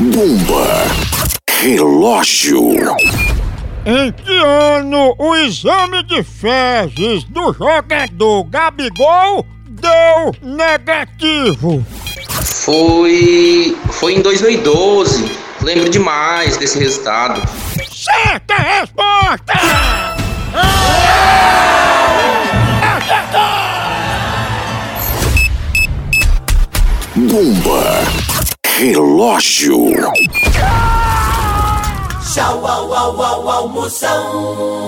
Bomba. Relógio. Em que ano o exame de fezes do jogador Gabigol deu negativo? Foi. Foi em 2012. Lembro demais desse resultado. Certa resposta! Bomba. Relógio. Tchau, au, au, au, almoção.